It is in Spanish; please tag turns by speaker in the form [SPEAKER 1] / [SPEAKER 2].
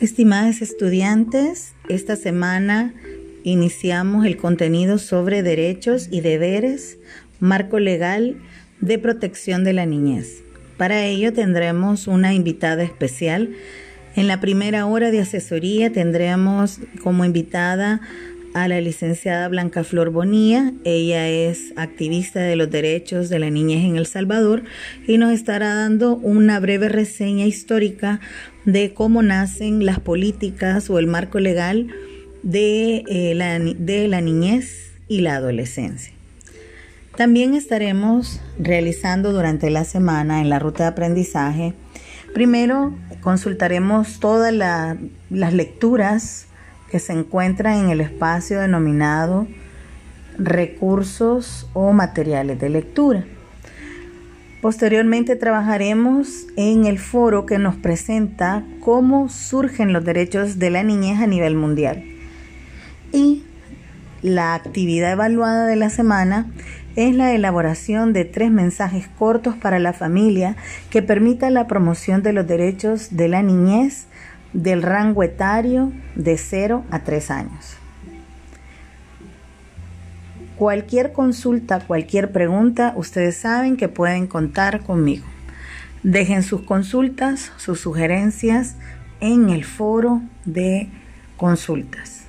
[SPEAKER 1] Estimadas estudiantes, esta semana iniciamos el contenido sobre derechos y deberes, marco legal de protección de la niñez. Para ello tendremos una invitada especial. En la primera hora de asesoría tendremos como invitada a la licenciada Blanca Flor Bonía. Ella es activista de los derechos de la niñez en El Salvador y nos estará dando una breve reseña histórica de cómo nacen las políticas o el marco legal de, eh, la, de la niñez y la adolescencia. También estaremos realizando durante la semana en la ruta de aprendizaje. Primero consultaremos todas las lecturas que se encuentran en el espacio denominado recursos o materiales de lectura. Posteriormente trabajaremos en el foro que nos presenta cómo surgen los derechos de la niñez a nivel mundial. Y la actividad evaluada de la semana es la elaboración de tres mensajes cortos para la familia que permita la promoción de los derechos de la niñez del rango etario de 0 a 3 años. Cualquier consulta, cualquier pregunta, ustedes saben que pueden contar conmigo. Dejen sus consultas, sus sugerencias en el foro de consultas.